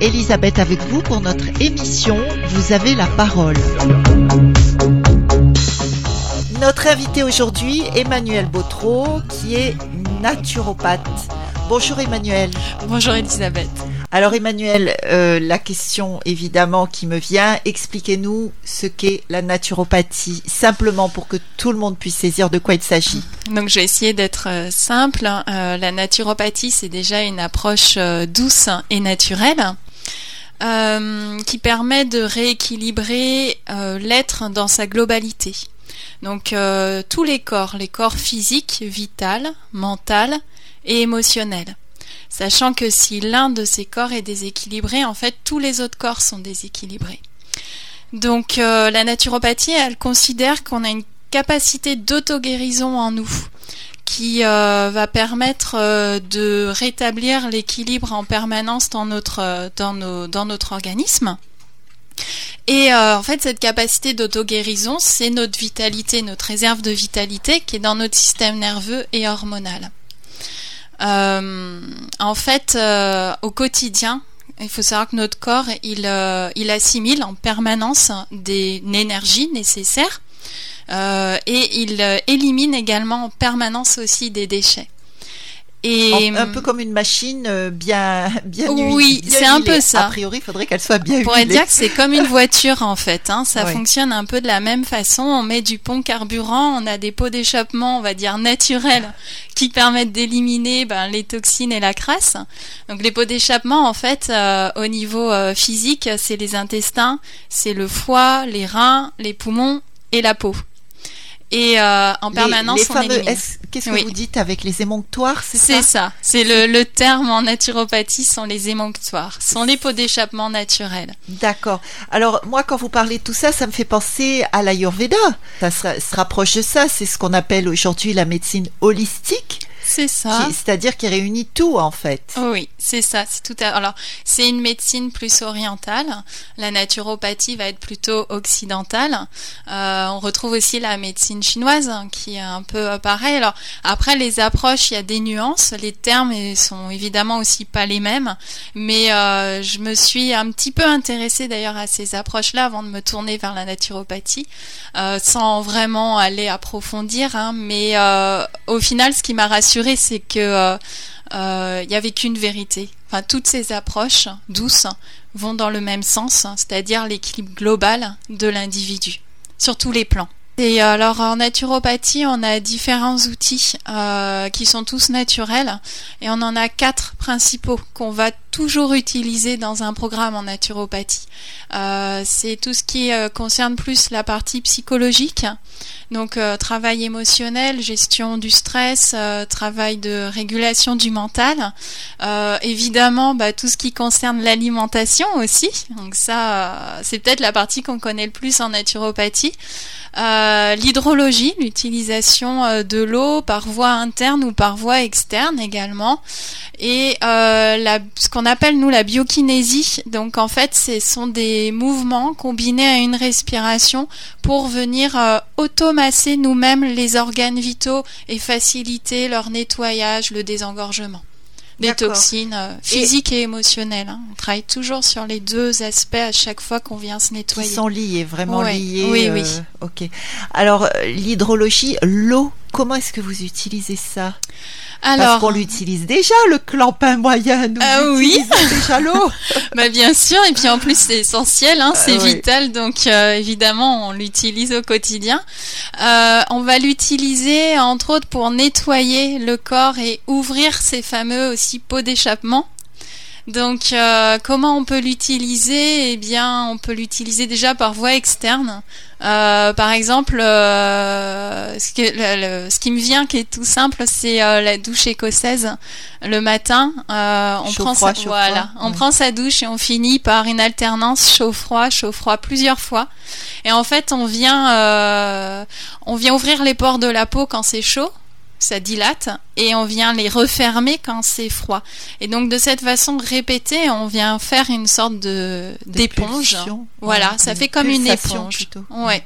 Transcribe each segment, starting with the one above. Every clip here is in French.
Elisabeth avec vous pour notre émission Vous avez la parole. Notre invité aujourd'hui, Emmanuel Bautreau, qui est naturopathe. Bonjour Emmanuel. Bonjour Elisabeth. Alors Emmanuel, euh, la question évidemment qui me vient, expliquez-nous ce qu'est la naturopathie, simplement pour que tout le monde puisse saisir de quoi il s'agit. Donc je vais essayer d'être euh, simple. Euh, la naturopathie, c'est déjà une approche douce et naturelle. qui permet de rééquilibrer l'être dans sa globalité. Donc tous les corps, les corps physiques, vital, mental et émotionnel sachant que si l'un de ces corps est déséquilibré, en fait, tous les autres corps sont déséquilibrés. Donc euh, la naturopathie, elle considère qu'on a une capacité d'auto-guérison en nous qui euh, va permettre euh, de rétablir l'équilibre en permanence dans notre, dans, dans notre organisme. Et en fait, cette capacité d'auto-guérison, c'est notre vitalité, notre réserve de vitalité qui est dans notre système nerveux et hormonal. Euh, en fait, euh, au quotidien, il faut savoir que notre corps, il, euh, il assimile en permanence des énergies nécessaires et il élimine également en permanence aussi des déchets. Et un peu comme une machine euh, bien bien Oui, c'est un peu ça. A priori, il faudrait qu'elle soit bien Pour dire que c'est comme une voiture en fait. Hein. Ça fonctionne un peu de la même façon. On met du pont carburant, on a des pots d'échappement, on va dire naturels, qui permettent d'éliminer ben, les toxines et la crasse. Donc les pots d'échappement, en fait, euh, au niveau euh, physique, c'est les intestins, c'est le foie, les reins, les poumons et la peau et euh, en permanence les, fameux, Qu'est-ce que vous dites avec les émonctoires C'est ça, ça. C'est le, le, terme en naturopathie sont les émonctoires, sont les pots d'échappement naturels. D'accord. Alors moi, quand vous parlez de tout ça, ça me fait penser à l'Ayurveda. Ça se, se rapproche de ça. C'est ce qu'on appelle aujourd'hui la médecine holistique. C'est ça. C'est-à-dire qui réunit tout en fait. oui, c'est ça. C'est tout. Alors, c'est une médecine plus orientale. La naturopathie va être plutôt occidentale. Euh, on retrouve aussi la médecine chinoise hein, qui est un peu pareil. Alors après, les approches, il y a des nuances. Les termes sont évidemment aussi pas les mêmes. Mais euh, je me suis un petit peu intéressée d'ailleurs à ces approches-là avant de me tourner vers la naturopathie, euh, sans vraiment aller approfondir. Hein. mais au final, ce qui m'a rassurée c'est que euh, euh, il y avait qu'une vérité. Enfin, toutes ces approches douces vont dans le même sens, c'est-à-dire l'équilibre global de l'individu sur tous les plans. Et alors en naturopathie, on a différents outils euh, qui sont tous naturels et on en a quatre principaux qu'on va toujours utiliser dans un programme en naturopathie. Euh, c'est tout ce qui euh, concerne plus la partie psychologique, donc travail émotionnel, gestion du stress, travail de régulation du mental. évidemment, bah, tout ce qui concerne l'alimentation aussi. Donc ça, c'est peut-être la partie qu'on connaît le plus en naturopathie. Euh, l'hydrologie, l'utilisation euh, de l'eau par voie interne ou par voie externe également, et euh, la, ce qu'on appelle nous la biokinésie. Donc en fait, ce sont des mouvements combinés à une respiration pour venir automasser nous-mêmes les organes vitaux et faciliter leur nettoyage, le désengorgement des toxines euh, physiques et, émotionnelles. Hein. On travaille toujours sur les deux aspects à chaque fois qu'on vient se nettoyer. Ils sont liés, vraiment liés. Oui, oui. Euh, ok. Alors, euh, l'hydrologie, l'eau, comment est-ce que vous utilisez ça? Alors, Parce qu'on l'utilise déjà, le clampin moyen, nous ah, oui. déjà l'eau. bah, bien sûr, et puis en plus c'est essentiel, hein, c'est vital, donc euh, évidemment on l'utilise au quotidien. Euh, on va l'utiliser entre autres pour nettoyer le corps et ouvrir ces fameux aussi pots d'échappement donc, euh, comment on peut l'utiliser? Eh bien, on peut l'utiliser déjà par voie externe. Euh, par exemple, euh, ce, ce, qui me vient, qui est tout simple, c'est la douche écossaise. Le matin, on prend sa, voilà, on prend sa douche et on finit par une alternance chaud-froid, chaud-froid plusieurs fois. Et en fait, on vient, on vient ouvrir les pores de la peau quand c'est chaud ça dilate et on vient les refermer quand c'est froid. Et donc de cette façon répétée, on vient faire une sorte de d'éponge. Voilà, ça fait comme une éponge. Plutôt. Ouais.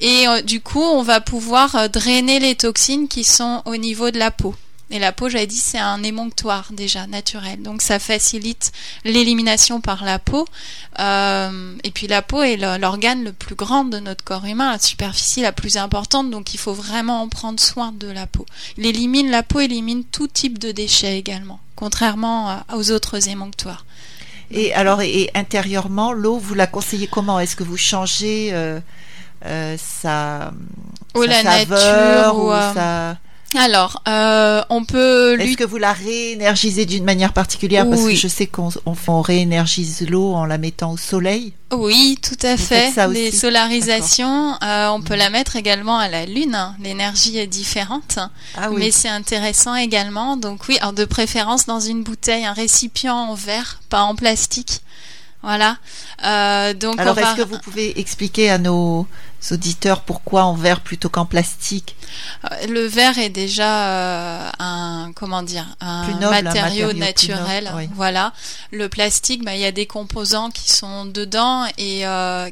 Et euh, du coup, on va pouvoir euh, drainer les toxines qui sont au niveau de la peau. Et la peau, j'avais dit, c'est un émonctoire déjà naturel. Donc ça facilite l'élimination par la peau. Euh, et puis la peau est l'organe le plus grand de notre corps humain, la superficie la plus importante. Donc il faut vraiment en prendre soin de la peau. Il élimine, la peau élimine tout type de déchets également, contrairement aux autres émonctoires. Et alors, et intérieurement, l'eau, vous la conseillez comment? Est-ce que vous changez euh, euh, sa, ou la nature ou, sa alors, euh, on peut. Est-ce que vous la réénergisez d'une manière particulière? Parce que je sais qu'on on, réénergise l'eau en la mettant au soleil. Oui, tout à fait. Les solarisations, euh, on peut la mettre également à la lune. L'énergie est différente, ah mais c'est intéressant également. Donc oui, alors de préférence dans une bouteille, un récipient en verre, pas en plastique. Voilà. Euh, donc Alors, est-ce que vous pouvez expliquer à nos auditeurs pourquoi en verre plutôt qu'en plastique? Euh, Le verre est déjà euh, un comment dire un, matériau, naturel. Voilà. Le plastique, bah, il y a des composants qui sont dedans et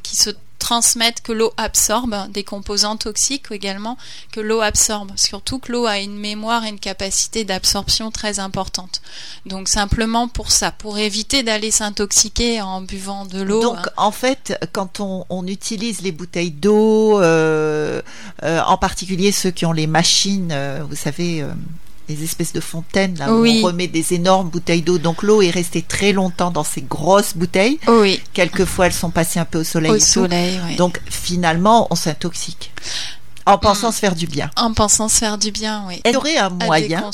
qui se transmettre que l'eau absorbe, des composants toxiques également, que l'eau absorbe. Surtout que l'eau a une mémoire et une capacité d'absorption très importante. Donc simplement pour ça, pour éviter d'aller s'intoxiquer en buvant de l'eau. Donc hein. en fait, quand on, utilise les bouteilles d'eau, euh, euh, en particulier ceux qui ont les machines, euh, vous savez des espèces de fontaines là où on remet des énormes bouteilles d'eau. Donc l'eau est restée très longtemps dans ces grosses bouteilles. Oui. Quelquefois elles sont passées un peu au soleil. Au soleil, Donc finalement on s'intoxique. En pensant se faire du bien. En pensant se faire du bien, oui. Il y aurait un moyen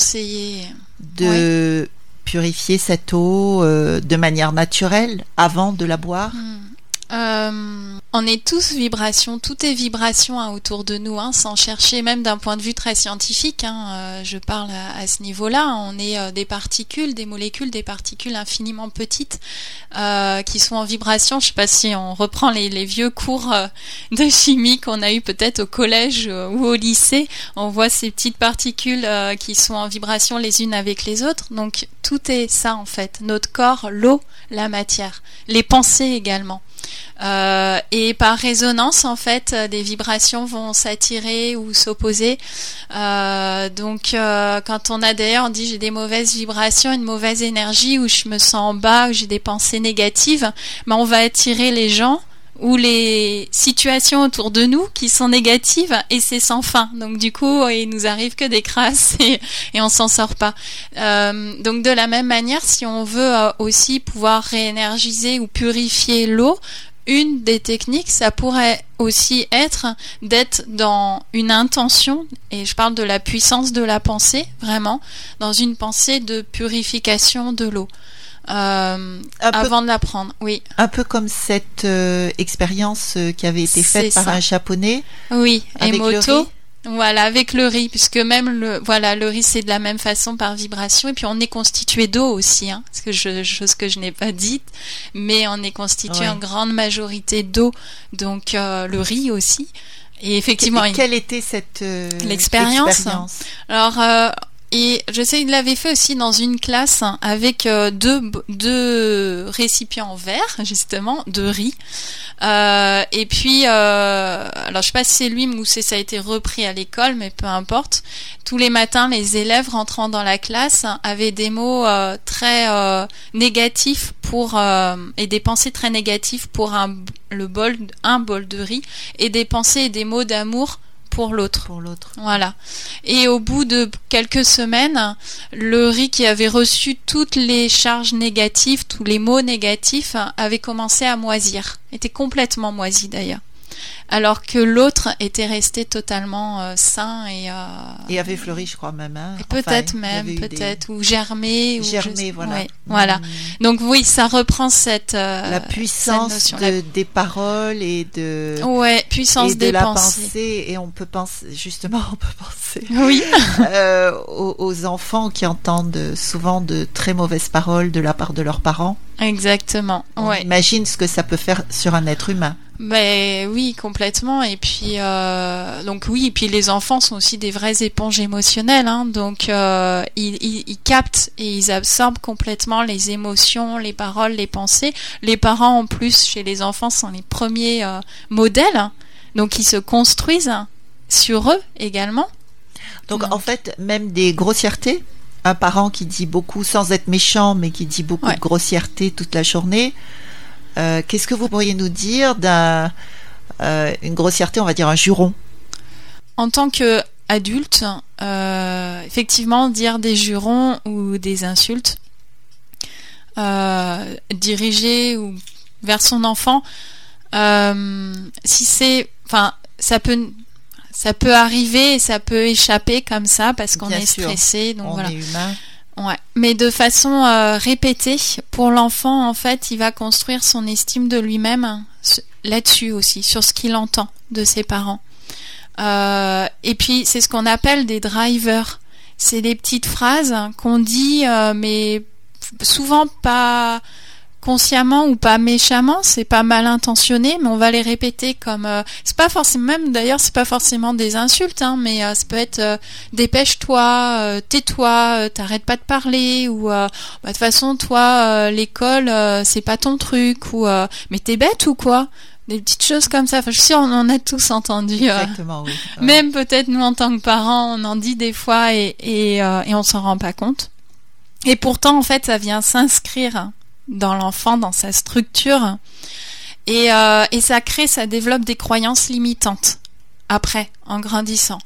de purifier cette eau euh, de manière naturelle avant de la boire? Hmm. Euh, on est tous vibration, tout est vibration hein, autour de nous, hein, sans chercher, même d'un point de vue très scientifique. Hein, euh, je parle à, ce niveau-là. On est euh, des particules, des molécules, des particules infiniment petites qui sont en vibration. Je sais pas si on reprend les, vieux cours de chimie qu'on a eu peut-être au collège ou au lycée. On voit ces petites particules qui sont en vibration les unes avec les autres. Donc tout est ça en fait. Notre corps, l'eau, la matière, les pensées également. Euh, et par résonance, en fait, des vibrations vont s'attirer ou s'opposer. Euh, donc, euh, quand on a d'ailleurs, dit j'ai des mauvaises vibrations, une mauvaise énergie, ou je me sens bas, ou j'ai des pensées négatives, ben, on va attirer les gens ou les situations autour de nous qui sont négatives et c'est sans fin. Donc du coup, il nous arrive que des crasses et, et on s'en sort pas. donc de la même manière, si on veut aussi pouvoir réénergiser ou purifier l'eau, une des techniques, ça pourrait aussi être d'être dans une intention, et je parle de la puissance de la pensée, vraiment, dans une pensée de purification de l'eau. Euh, avant de l'apprendre, oui. Un peu comme cette euh, expérience euh, qui avait été faite par un japonais. Oui, Emoto. Voilà, avec le riz, puisque même le, voilà, le riz c'est de la même façon par vibration, et puis on est constitué d'eau aussi, hein, que je, chose que je n'ai pas dite, mais on est constitué en grande majorité d'eau, donc euh, le riz aussi. Et effectivement, quelle était cette euh, l'expérience Alors, euh, et je sais qu'il l'avait fait aussi dans une classe avec euh, deux, deux récipients en verre, justement, de riz. Euh, et puis, euh, alors je sais pas si c'est lui ou si ça a été repris à l'école, mais peu importe. Tous les matins, les élèves rentrant dans la classe avaient des mots euh, très euh, négatifs pour et des pensées très négatives pour un le bol un bol de riz et des pensées et des mots d'amour pour l'autre. Pour l'autre. Voilà. Et au bout de quelques semaines, le riz qui avait reçu toutes les charges négatives, tous les mots négatifs, avait commencé à moisir. Était complètement moisi d'ailleurs alors que l'autre était resté totalement euh, sain et euh, et avait fleuri, je crois même. Hein. Peut-être même, peut-être ou germé. Germé, voilà. voilà. Mm. Donc oui, ça reprend cette euh, la puissance des paroles et de ouais puissance et des de la pensée et on peut penser justement on peut penser oui aux, aux, enfants qui entendent souvent de très mauvaises paroles de la part de leurs parents. Exactement. On ouais. imagine ce que ça peut faire sur un être humain. Mais oui, complètement. Et puis euh, donc oui, et puis les enfants sont aussi des vraies éponges émotionnelles. Hein, donc euh, ils, ils, ils, captent et ils absorbent complètement les émotions, les paroles, les pensées. Les parents en plus chez les enfants sont les premiers euh, modèles, donc ils se construisent sur eux également. Donc, en fait, même des grossièretés un parent qui dit beaucoup, sans être méchant, mais qui dit beaucoup de grossièreté toute la journée. Euh, qu'est-ce que vous pourriez nous dire d'une euh, grossièreté, on va dire un juron En tant que adulte, euh, effectivement, dire des jurons ou des insultes dirigées ou vers son enfant, si c'est, enfin, ça peut ça peut arriver et ça peut échapper comme ça parce qu'on est stressé. Donc on est humain. Ouais. Mais de façon euh, répétée, pour l'enfant, en fait, il va construire son estime de lui-même là-dessus aussi, sur ce qu'il entend de ses parents. Euh, et puis, c'est ce qu'on appelle des drivers. C'est des petites phrases qu'on dit, euh, mais souvent pas consciemment ou pas méchamment, c'est pas mal intentionné, mais on va les répéter comme euh, c'est pas forcément même d'ailleurs c'est pas forcément des insultes, hein, mais euh, ça peut être euh, dépêche-toi, tais-toi, t'arrêtes pas de parler ou bah, de toute façon toi l'école c'est pas ton truc ou mais t'es bête ou quoi? Des petites choses comme ça. Enfin, je suis sûre, on en a tous entendu. Exactement, oui. Même peut-être nous en tant que parents, on en dit des fois et, et, et on s'en rend pas compte. Et pourtant, en fait, ça vient s'inscrire dans l'enfant, dans sa structure. Et, euh, et ça crée, ça développe des croyances limitantes après, en grandissant,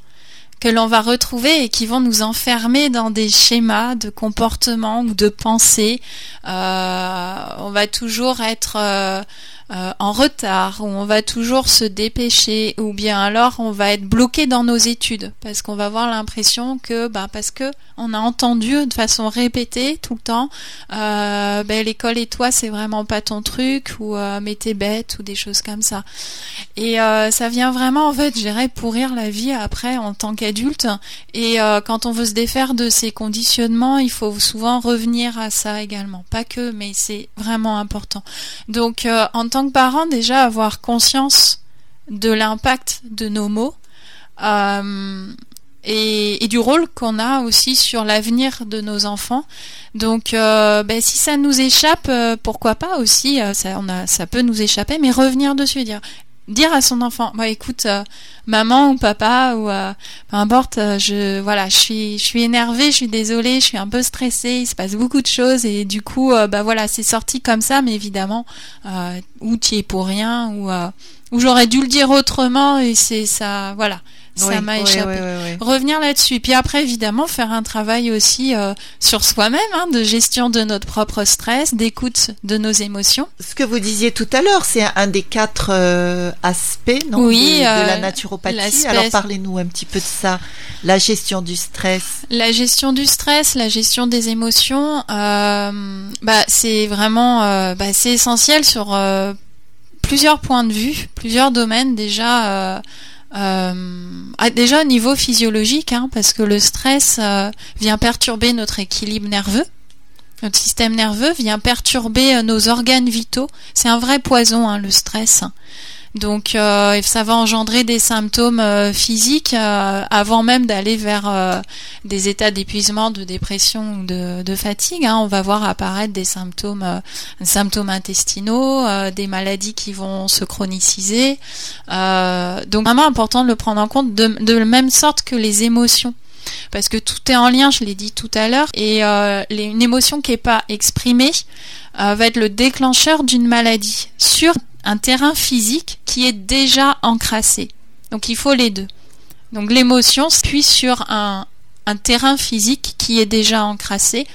que l'on va retrouver et qui vont nous enfermer dans des schémas de comportement ou de pensée. Euh, on va toujours être euh, euh, en retard, ou on va toujours se dépêcher, ou bien alors on va être bloqué dans nos études, parce qu'on va avoir l'impression que, bah, parce que on a entendu de façon répétée tout le temps, euh, ben, l'école et toi c'est vraiment pas ton truc, ou euh, mais t'es bête, ou des choses comme ça. Et euh, ça vient vraiment en fait, j'irais pourrir la vie après en tant qu'adulte. Et euh, quand on veut se défaire de ces conditionnements, il faut souvent revenir à ça également. Pas que, mais c'est vraiment important. Donc en tant que parent déjà avoir conscience de l'impact de nos mots euh, et, du rôle qu'on a aussi sur l'avenir de nos enfants. Donc, euh, ben, si ça nous échappe, euh, pourquoi pas aussi, ça peut nous échapper, mais revenir dessus, dire dire à son enfant bah écoute maman ou papa ou peu importe je voilà je suis je suis énervée je suis désolée je suis un peu stressée il se passe beaucoup de choses et du coup bah voilà c'est sorti comme ça mais évidemment ou tu es pour rien ou ou j'aurais dû le dire autrement et c'est ça voilà ça m'a échappé. Revenir là-dessus. Puis après, évidemment, faire un travail aussi euh, sur soi-même, hein, de gestion de notre propre stress, d'écoute de nos émotions. Ce que vous disiez tout à l'heure, c'est un des quatre euh, aspects non, oui, de, la euh, naturopathie. Alors parlez-nous un petit peu de ça. La gestion du stress. La gestion du stress, la gestion des émotions, bah, c'est vraiment bah, c'est essentiel sur plusieurs points de vue, plusieurs domaines déjà. Euh, déjà au niveau physiologique, hein, parce que le stress euh, vient perturber notre équilibre nerveux. Notre système nerveux vient perturber euh, nos organes vitaux. C'est un vrai poison, hein, le stress. Donc euh, ça va engendrer des symptômes euh, physiques euh, avant même d'aller vers des états d'épuisement, de dépression ou de, fatigue. Hein. On va voir apparaître des symptômes, symptômes intestinaux, des maladies qui vont se chroniciser. donc vraiment important de le prendre en compte de, de la même sorte que les émotions parce que tout est en lien, je l'ai dit tout à l'heure, et une émotion qui n'est pas exprimée va être le déclencheur d'une maladie sur un terrain physique qui est déjà encrassé. Donc il faut les deux. Donc l'émotion s'appuie sur un, terrain physique qui est déjà encrassé.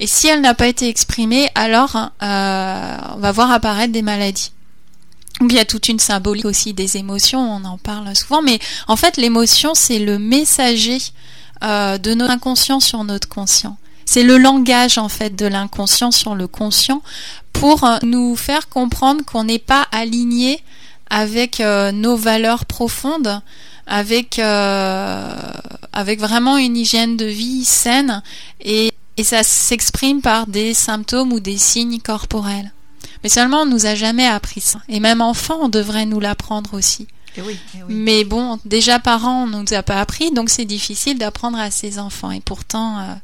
Et si elle n'a pas été exprimée, alors euh, on va voir apparaître des maladies. Donc il y a toute une symbolique aussi des émotions, on en parle souvent, mais en fait l'émotion c'est le messager euh, de notre inconscient sur notre conscient. C'est le langage en fait de l'inconscient sur le conscient pour euh, nous faire comprendre qu'on n'est pas aligné avec euh, nos valeurs profondes, avec euh, avec vraiment une hygiène de vie saine et, et ça s'exprime par des symptômes ou des signes corporels. Mais seulement on nous a jamais appris ça. Et même enfant, on devrait nous l'apprendre aussi. Eh oui, eh oui. Mais bon, déjà parents, on nous a pas appris, donc c'est difficile d'apprendre à ses enfants. Et pourtant,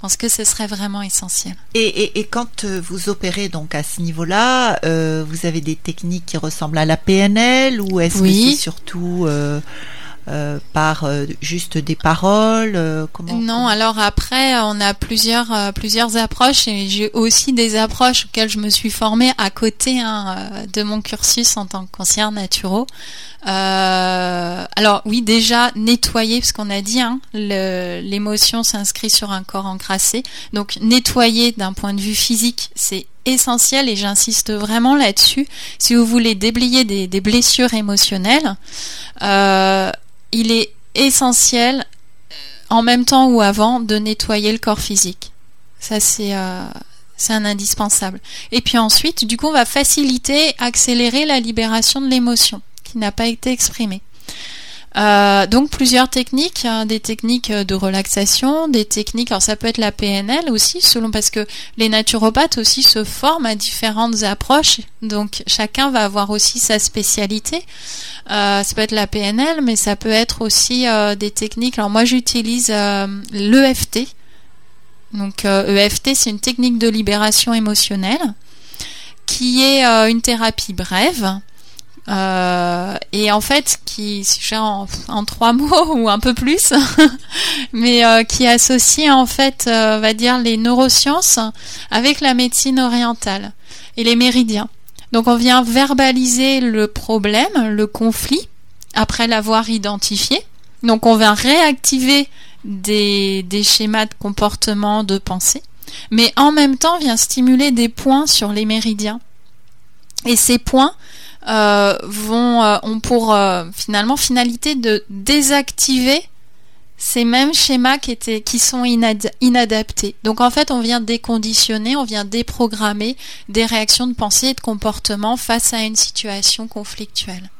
pense que ce serait vraiment essentiel. Et, quand euh, vous opérez donc à ce niveau-là, euh, vous avez des techniques qui ressemblent à la PNL ou est-ce que c'est surtout euh, par juste des paroles comment, Non, alors après, on a plusieurs, plusieurs approches et j'ai aussi des approches auxquelles je me suis formée à côté hein, de mon cursus en tant que conseillère naturaux. Euh, alors oui, déjà nettoyer, parce qu'on a dit, hein, l'émotion s'inscrit sur un corps encrassé. Donc nettoyer d'un point de vue physique, c'est essentiel et j'insiste vraiment là-dessus. Si vous voulez déblayer des, blessures émotionnelles, euh, il est essentiel, euh, en même temps ou avant, de nettoyer le corps physique. Ça c'est c'est un indispensable. Et puis ensuite, du coup, on va faciliter, accélérer la libération de l'émotion qui n'a pas été exprimé. Euh, donc plusieurs techniques, hein, des techniques de relaxation, des techniques, alors ça peut être la PNL aussi, selon parce que les naturopathes aussi se forment à différentes approches, donc chacun va avoir aussi sa spécialité. Euh, ça peut être la PNL, mais ça peut être aussi euh, des techniques. Alors moi j'utilise l'EFT. Donc EFT, e c'est une technique de libération émotionnelle qui est une thérapie brève euh, et en fait, qui, en, en trois mots ou un peu plus, mais euh, qui associe en fait, euh, va dire, les neurosciences avec la médecine orientale et les méridiens. Donc on vient verbaliser le problème, le conflit, après l'avoir identifié. Donc on vient réactiver des, des schémas de comportement, de pensée, mais en même temps vient stimuler des points sur les méridiens. Et ces points, euh, vont euh, ont pour euh, finalement finalité de désactiver ces mêmes schémas qui étaient qui sont inadaptés. Donc en fait, on vient déconditionner, on vient déprogrammer des réactions de pensée et de comportement face à une situation conflictuelle.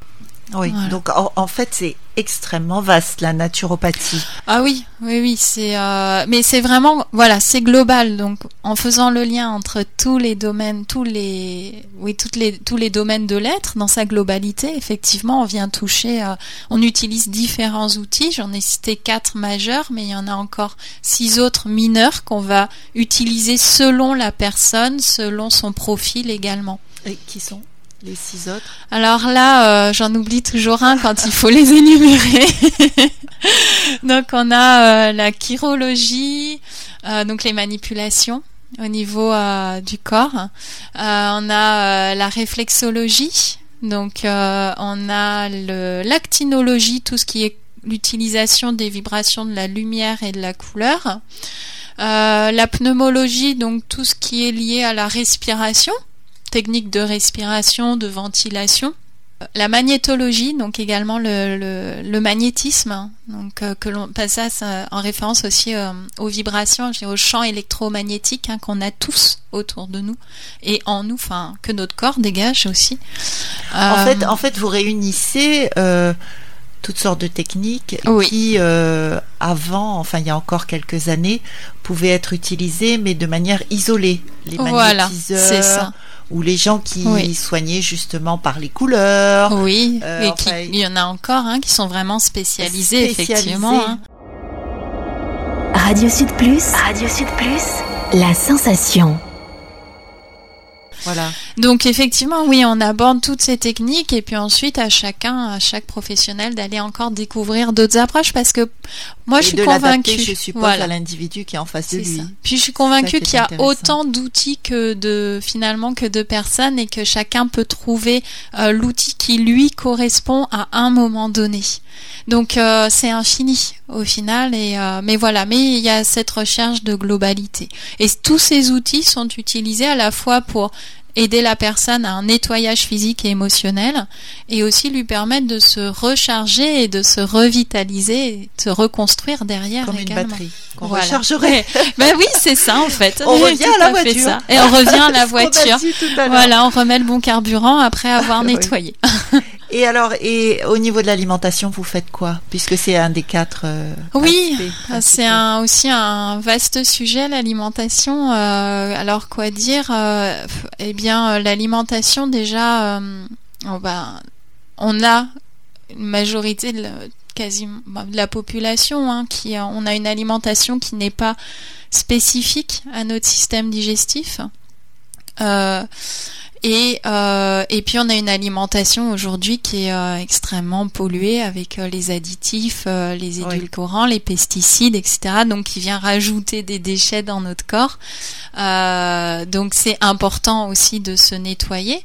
Oui, donc en, fait c'est extrêmement vaste la naturopathie. Ah oui, oui, oui, c'est euh, mais c'est vraiment voilà, c'est global. Donc en faisant le lien entre tous les domaines, tous les oui, toutes les tous les domaines de l'être dans sa globalité, effectivement, on vient toucher. Euh, on utilise différents outils. J'en ai cité quatre majeurs, mais il y en a encore six autres mineurs qu'on va utiliser selon la personne, selon son profil également. Et qui sont Alors là, euh, j'en oublie toujours un quand il faut les énumérer. donc on a euh, la chirologie, euh, donc les manipulations au niveau du corps. on a la réflexologie, donc on a l'actinologie, tout ce qui est l'utilisation des vibrations de la lumière et de la couleur. la pneumologie, donc tout ce qui est lié à la respiration techniques de respiration, de ventilation. La magnétologie, donc également le, le, magnétisme, hein, donc euh, que l'on passe ça en référence aussi euh, aux vibrations, aux champs électromagnétiques hein, qu'on a tous autour de nous et en nous, enfin que notre corps dégage aussi. En fait, euh, en fait, vous réunissez toutes sortes de techniques qui, avant, enfin il y a encore quelques années, pouvaient être utilisées, mais de manière isolée. Les voilà, c'est ça ou les gens qui soignaient justement par les couleurs. Oui, euh, et il y en a encore hein, qui sont vraiment spécialisés, effectivement. Hein. Radio Sud Plus, Radio Sud Plus, la sensation. Voilà. Donc effectivement, oui, on aborde toutes ces techniques et puis ensuite à chacun, à chaque professionnel d'aller encore découvrir d'autres approches parce que moi je suis convaincue, je suppose, à l'individu qui est en face de lui. Puis je suis convaincue qu'il y a autant d'outils que de finalement que de personnes et que chacun peut trouver euh, l'outil qui lui correspond à un moment donné. Donc euh, c'est infini au final et euh, mais voilà, mais il y a cette recherche de globalité. Et tous ces outils sont utilisés à la fois pour aider la personne à un nettoyage physique et émotionnel et aussi lui permettre de se recharger et de se revitaliser et de se reconstruire derrière comme une batterie qu'on rechargerait. Ben oui c'est ça en fait. On revient à la voiture. Et on revient à la voiture. voilà on remet le bon carburant après avoir nettoyé Et alors, et au niveau de l'alimentation, vous faites quoi? Puisque c'est un des quatre. Euh, oui, c'est un, aussi un vaste sujet l'alimentation. Euh, alors quoi dire euh, Eh bien, l'alimentation déjà, on, va, on a une majorité de la, quasiment bah, de la population hein, qui, on a une alimentation qui n'est pas spécifique à notre système digestif. Et, euh, et puis on a une alimentation aujourd'hui qui est euh, extrêmement polluée avec euh, les additifs, euh, les édulcorants, les pesticides, etc. Donc qui vient rajouter des déchets dans notre corps. donc c'est important aussi de se nettoyer.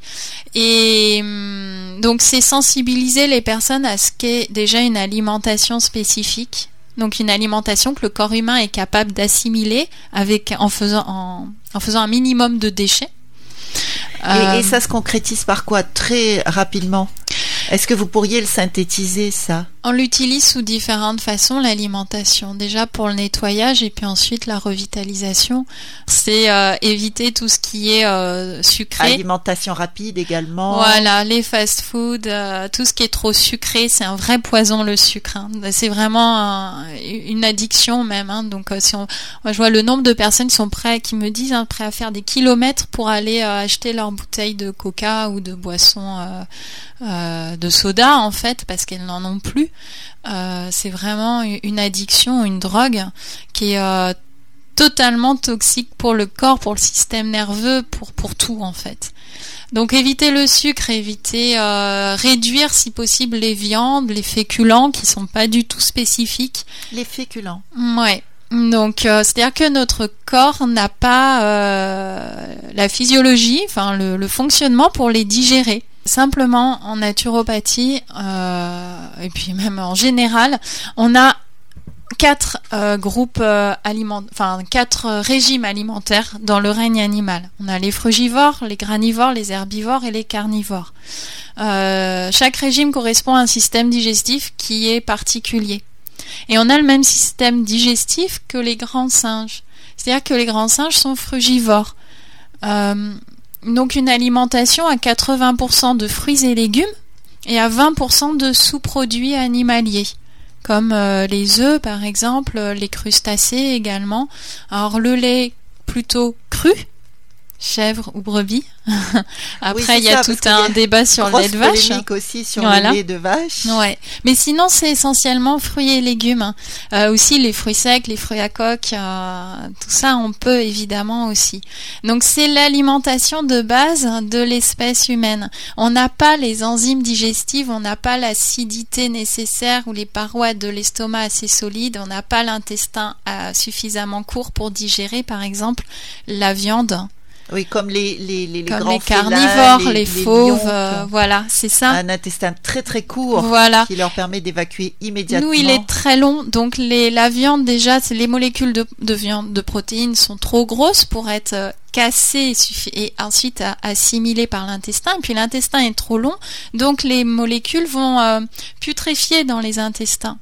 Et hum, donc c'est sensibiliser les personnes à ce qu'est déjà une alimentation spécifique donc une alimentation que le corps humain est capable d'assimiler avec en faisant en, en faisant un minimum de déchets. Et, et, euh, ça se concrétise par quoi très rapidement? Est-ce que vous pourriez le synthétiser ça? On l'utilise sous différentes façons, l'alimentation. Déjà pour le nettoyage et puis ensuite la revitalisation. C'est euh, éviter tout ce qui est euh, sucré. Alimentation rapide également. Voilà, les fast-food, euh, tout ce qui est trop sucré, c'est un vrai poison le sucre. Hein. C'est vraiment une addiction même. Hein. Donc si on, moi, je vois le nombre de personnes qui sont prêts, qui me disent hein, prêts à faire des kilomètres pour aller acheter leur bouteille de coca ou de boisson de soda en fait parce qu'elles n'en ont plus. Euh, c'est vraiment une addiction, une drogue qui est euh, totalement toxique pour le corps, pour le système nerveux, pour, pour tout en fait. Donc éviter le sucre, éviter, euh, réduire si possible les viandes, les féculents qui sont pas du tout spécifiques. Les féculents. Ouais. Donc c'est-à-dire que notre corps n'a pas la physiologie, enfin le, fonctionnement pour les digérer. Simplement, en naturopathie, euh, et puis même en général, on a quatre euh, groupes euh, enfin quatre régimes alimentaires dans le règne animal. On a les frugivores, les granivores, les herbivores et les carnivores. chaque régime correspond à un système digestif qui est particulier. Et on a le même système digestif que les grands singes. C'est-à-dire que les grands singes sont frugivores. Donc une alimentation à 80% de fruits et légumes et à 20% de sous-produits animaliers comme euh, les œufs par exemple, les crustacés également. Alors le lait plutôt cru, chèvre ou brebis. Après, il y a tout un débat sur le lait de vache. aussi sur le lait de vache. Ouais. Mais sinon, c'est essentiellement fruits et légumes. Hein. Euh, aussi les fruits secs, les fruits à coque, euh, tout ça, on peut évidemment aussi. Donc, c'est l'alimentation de base de l'espèce humaine. On n'a pas les enzymes digestives, on n'a pas l'acidité nécessaire ou les parois de l'estomac assez solides, on n'a pas l'intestin euh, suffisamment court pour digérer, par exemple, la viande oui, comme les, les, les, comme les carnivores, les, fauves, euh, voilà, c'est ça. Un intestin très très court voilà. qui leur permet d'évacuer immédiatement. Nous, il est très long, donc les, la viande déjà, les molécules de, de, viande, de protéines sont trop grosses pour être euh, cassées et ensuite assimilées par l'intestin. Et puis l'intestin est trop long, donc les molécules vont euh, putréfier dans les intestins.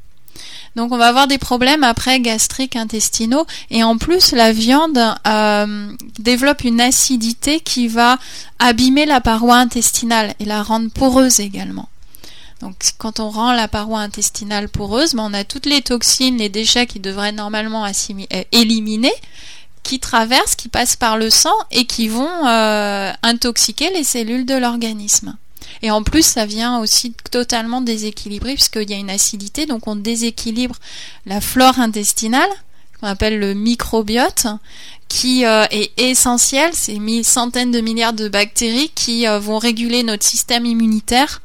Donc on va avoir des problèmes après gastriques, intestinaux. Et en plus, la viande euh, développe une acidité qui va abîmer la paroi intestinale et la rendre poreuse également. Donc quand on rend la paroi intestinale poreuse, ben, on a toutes les toxines, les déchets qui devraient normalement euh, éliminer qui traversent, qui passent par le sang et qui vont euh, intoxiquer les cellules de l'organisme. Et en plus, ça vient aussi totalement déséquilibrer puisqu'il y a une acidité, donc on déséquilibre la flore intestinale, qu'on appelle le microbiote, qui euh, est essentiel. C'est centaines de milliards de bactéries qui euh, vont réguler notre système immunitaire,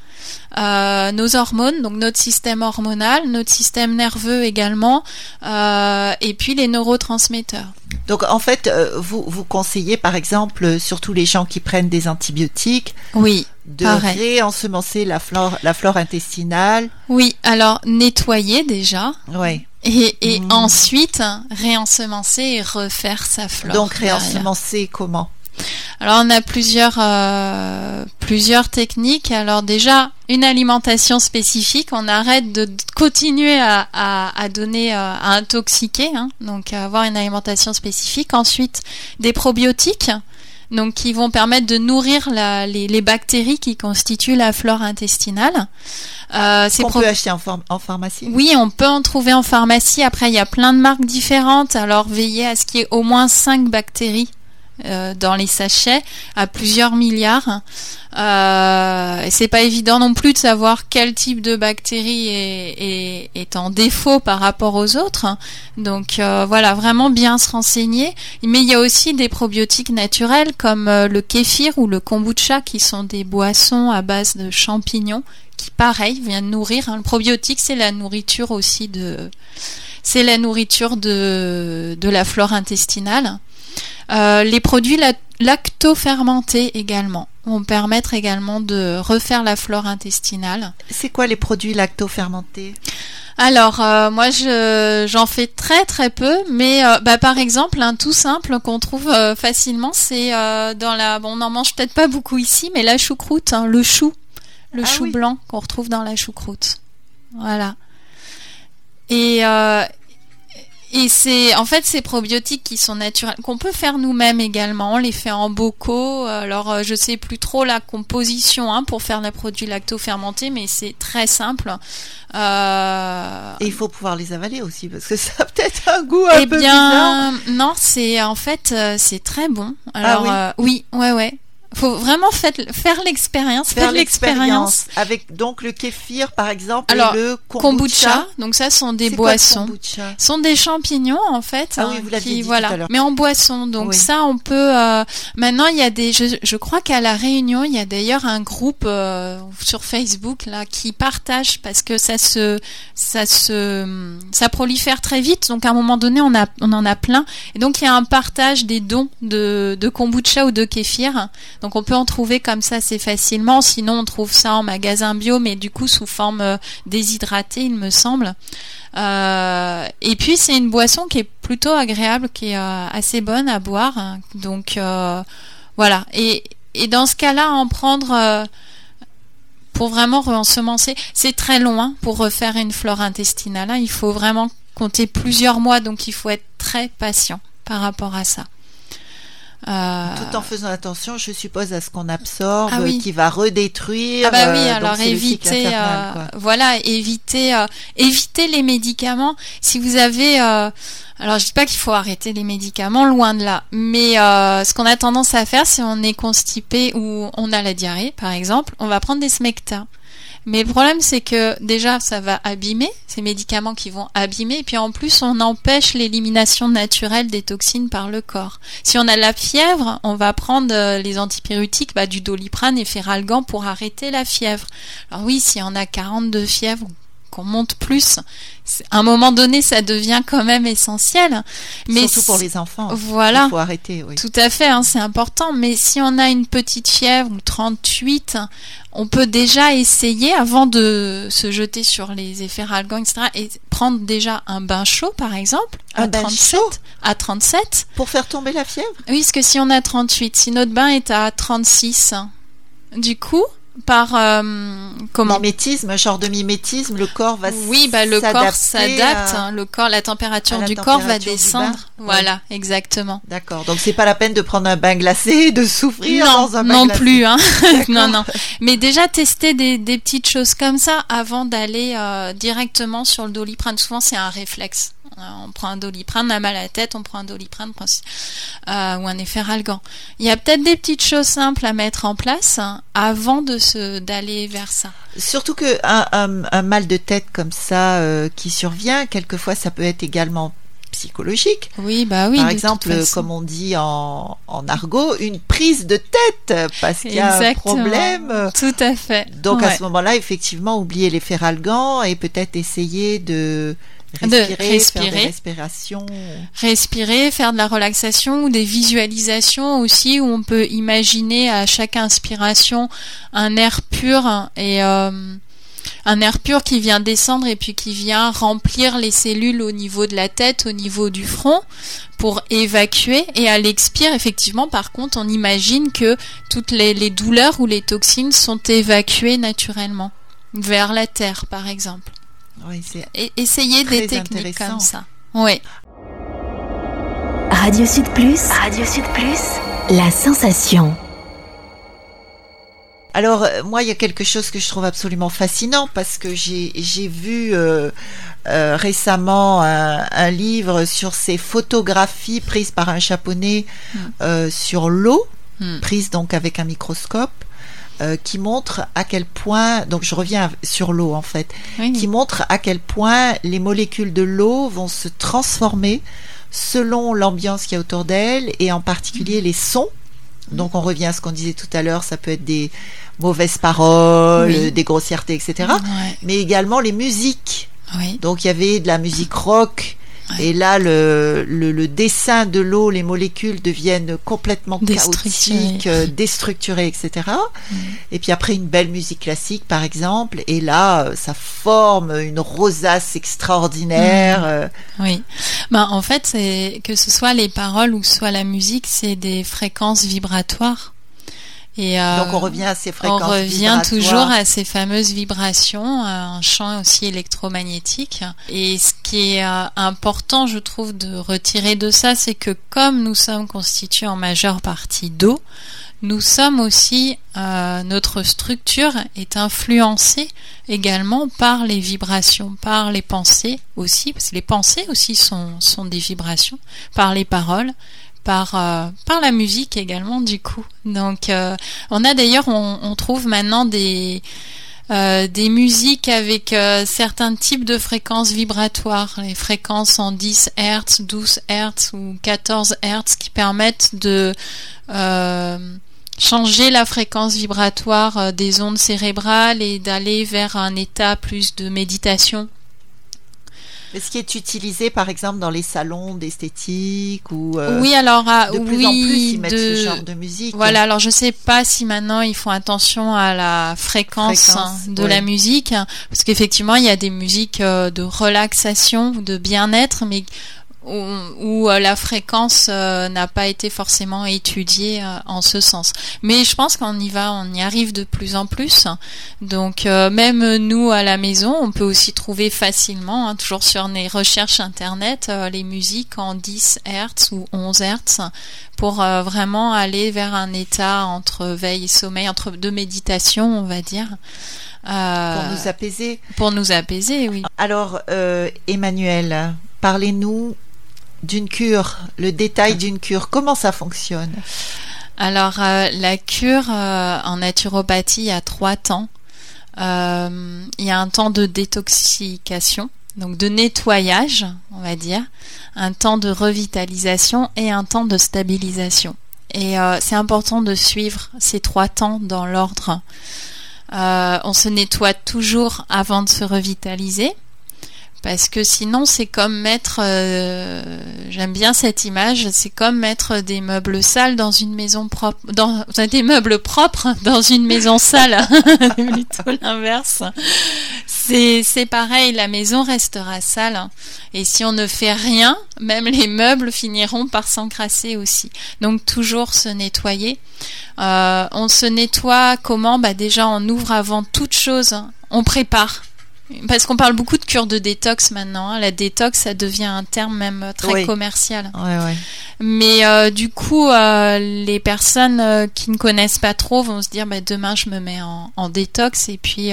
euh, nos hormones, donc notre système hormonal, notre système nerveux également, et puis les neurotransmetteurs. Donc en fait, vous, vous conseillez par exemple, surtout les gens qui prennent des antibiotiques, oui, de réensemencer la flore, la flore intestinale. Oui, alors nettoyer déjà. Oui. Et, et mmh. ensuite réensemencer et refaire sa flore. Donc réensemencer comment? Alors on a plusieurs euh, plusieurs techniques. Alors déjà une alimentation spécifique. On arrête de continuer à, à, à donner euh, à intoxiquer. Hein, donc avoir une alimentation spécifique. Ensuite des probiotiques donc qui vont permettre de nourrir la, les, les, bactéries qui constituent la flore intestinale. Euh, on peut acheter en, en, pharmacie Oui, on peut en trouver en pharmacie. Après, il y a plein de marques différentes. Alors, veillez à ce qu'il y ait au moins 5 bactéries euh, dans les sachets à plusieurs milliards. Euh, c'est pas évident non plus de savoir quel type de bactérie est, en défaut par rapport aux autres. Donc euh, voilà, vraiment bien se renseigner. Mais il y a aussi des probiotiques naturels comme euh, le kéfir ou le kombucha qui sont des boissons à base de champignons qui pareil viennent nourrir. Hein. Le probiotique c'est la nourriture aussi de c'est la nourriture de la flore intestinale. Euh, les produits lactofermentés également vont permettre également de refaire la flore intestinale. C'est quoi les produits lactofermentés? Alors euh, moi je j'en fais très très peu, mais euh, bah, par exemple un tout simple qu'on trouve facilement, c'est dans la bon on n'en mange peut-être pas beaucoup ici, mais la choucroute, hein, le chou, le ah chou blanc qu'on retrouve dans la choucroute. Voilà. Et, et c'est en fait ces probiotiques qui sont naturels qu'on peut faire nous-mêmes également. On les fait en bocaux. Alors euh, je sais plus trop la composition hein, pour faire des produits lacto-fermentés, mais c'est très simple. Euh... Et il faut pouvoir les avaler aussi parce que ça a peut-être un goût un eh peu bien, Non, c'est en fait euh, c'est très bon. Ah Alors ah oui. oui, ouais, ouais faut vraiment faire l'expérience. Faire l'expérience avec donc le kéfir par exemple Alors, et le kombucha. Donc ça sont des boissons. Quoi, sont des champignons en fait. Ah oui, hein, vous l'aviez dit voilà. Tout à l'heure. Mais en boisson. Donc ça on peut. Euh, maintenant il y a des. Je, je crois qu'à la Réunion il y a d'ailleurs un groupe euh, sur Facebook là qui partage parce que ça se ça se ça prolifère très vite. Donc à un moment donné on a on en a plein et donc il y a un partage des dons de de kombucha ou de kéfir. Donc on peut en trouver comme ça assez facilement. Sinon on trouve ça en magasin bio, mais du coup sous forme euh, déshydratée, il me semble. Euh, et puis c'est une boisson qui est plutôt agréable, qui est euh, assez bonne à boire. Donc voilà. Et, dans ce cas-là, en prendre pour vraiment ensemencer, c'est très loin pour refaire une flore intestinale. Hein. Il faut vraiment compter plusieurs mois, donc il faut être très patient par rapport à ça. Euh, Tout en faisant attention, je suppose, à ce qu'on absorbe, ah qui va redétruire. Ah bah oui, euh, alors éviter, euh, voilà, éviter, éviter les médicaments. Si vous avez, alors je dis pas qu'il faut arrêter les médicaments, loin de là. Mais ce qu'on a tendance à faire, si on est constipé ou on a la diarrhée, par exemple, on va prendre des smecta. Mais le problème, c'est que déjà, ça va abîmer, ces médicaments qui vont abîmer, et puis en plus, on empêche l'élimination naturelle des toxines par le corps. Si on a la fièvre, on va prendre euh, les antipyrétiques, bah, du doliprane et feralgan pour arrêter la fièvre. Alors oui, si on a 42 fièvres qu'on monte plus, à un moment donné, ça devient quand même essentiel. Mais Surtout pour les enfants. Voilà. Il faut arrêter, oui. Tout à fait, hein, c'est important. Mais si on a une petite fièvre ou 38, on peut déjà essayer, avant de se jeter sur les effets ralgans, etc., et prendre déjà un bain chaud, par exemple. Un bain chaud À 37. Pour faire tomber la fièvre? Oui, parce que si on a 38, si notre bain est à 36, du coup, par euh, comment mimétisme, genre de mimétisme, le corps va oui, bah le corps s'adapte, hein, le corps, la température du corps va descendre, voilà, exactement. D'accord, donc c'est pas la peine de prendre un bain glacé, de souffrir non, dans un bain non plus, hein. non, non. Mais déjà tester des, des, petites choses comme ça avant d'aller euh, directement sur le doliprane. Souvent c'est un réflexe. Euh, on prend un doliprane, on a mal à la tête, on prend un doliprane euh, ou un efferalgan. Il y a peut-être des petites choses simples à mettre en place hein, avant de se d'aller vers ça. Surtout que un, mal de tête comme ça euh, qui survient, quelquefois ça peut être également psychologique. Oui, bah oui. Par exemple, comme on dit en, en, argot, une prise de tête parce qu'il y a un problème. Tout à fait. Donc à ce moment-là, effectivement, oublier les feralgans et peut-être essayer de Respirer, de respirer, faire respirer, faire de la relaxation ou des visualisations aussi où on peut imaginer à chaque inspiration un air pur et euh, un air pur qui vient descendre et puis qui vient remplir les cellules au niveau de la tête, au niveau du front pour évacuer et à l'expire effectivement par contre on imagine que toutes les, les douleurs ou les toxines sont évacuées naturellement vers la terre par exemple. Oui, essayez des techniques comme ça. Oui. Radio Sud Plus, Radio Sud Plus, la sensation. Alors euh, moi, il y a quelque chose que je trouve absolument fascinant parce que j'ai vu euh, euh, récemment un, livre sur ces photographies prises par un japonais hmm. sur l'eau, hmm. prises donc avec un microscope. Qui montre à quel point, donc je reviens sur l'eau en fait, qui montre à quel point les molécules de l'eau vont se transformer selon l'ambiance qui est autour d'elle et en particulier hmm. les sons donc on revient à ce qu'on disait tout à l'heure, ça peut être des mauvaises paroles, des grossièretés, etc. Mais également les musiques. Donc il y avait de la musique rock, et là, le, le, dessin de l'eau, les molécules deviennent complètement chaotiques, euh, déstructurées, etc. Et puis après, une belle musique classique, par exemple, et là, euh, ça forme une rosace extraordinaire. Mm. Euh. Oui. Ben, en fait, c'est que ce soit les paroles ou soit la musique, c'est des fréquences vibratoires. Et, euh, Donc on revient à ces fréquences. On revient toujours à ces fameuses vibrations, un champ aussi électromagnétique. Et ce qui est euh, important, je trouve, de retirer de ça, c'est que comme nous sommes constitués en majeure partie d'eau, nous sommes aussi, euh, notre structure est influencée également par les vibrations, par les pensées aussi, parce que les pensées aussi sont, sont des vibrations, par les paroles, par euh, par la musique également du coup. Donc euh, on a d'ailleurs on, trouve maintenant des euh, des musiques avec certains types de fréquences vibratoires, les fréquences en 10 Hz, 12 Hz ou 14 Hz qui permettent de changer la fréquence vibratoire des ondes cérébrales et d'aller vers un état plus de méditation ce qui est utilisé, par exemple, dans les salons d'esthétique ou euh, oui, alors de plus oui, en plus ils mettent ce genre de musique. Voilà, alors je sais pas si maintenant ils font attention à la fréquence, de la musique, parce qu'effectivement il y a des musiques euh, de relaxation, de bien-être, mais où, euh, la fréquence euh, n'a pas été forcément étudiée euh, en ce sens. Mais je pense qu'on y va, on y arrive de plus en plus. Donc même nous à la maison, on peut aussi trouver facilement, hein, toujours sur les recherches internet, les musiques en 10 Hz ou 11 Hz pour vraiment aller vers un état entre veille et sommeil, entre deux méditations, on va dire. pour nous apaiser. Pour nous apaiser, oui. Alors, Emmanuel, parlez-nous d'une cure, le détail d'une cure, comment ça fonctionne? Alors euh, la cure euh, en naturopathie, il y a trois temps. Euh, il y a un temps de détoxication, donc de nettoyage, on va dire, un temps de revitalisation et un temps de stabilisation. Et c'est important de suivre ces trois temps dans l'ordre. on se nettoie toujours avant de se revitaliser parce que sinon c'est comme mettre euh, j'aime bien cette image c'est comme mettre des meubles sales dans une maison propre des meubles propres dans une maison sale. Plutôt l'inverse. C'est c'est pareil la maison restera sale et si on ne fait rien même les meubles finiront par s'encrasser aussi. Donc toujours se nettoyer. Euh, on se nettoie comment? Bah déjà on ouvre avant toute chose on prépare parce qu'on parle beaucoup de cure de détox maintenant. Hein. La détox, ça devient un terme même très commercial. Mais euh, du coup, euh, les personnes euh, qui ne connaissent pas trop vont se dire bah, demain je me mets en, en détox et puis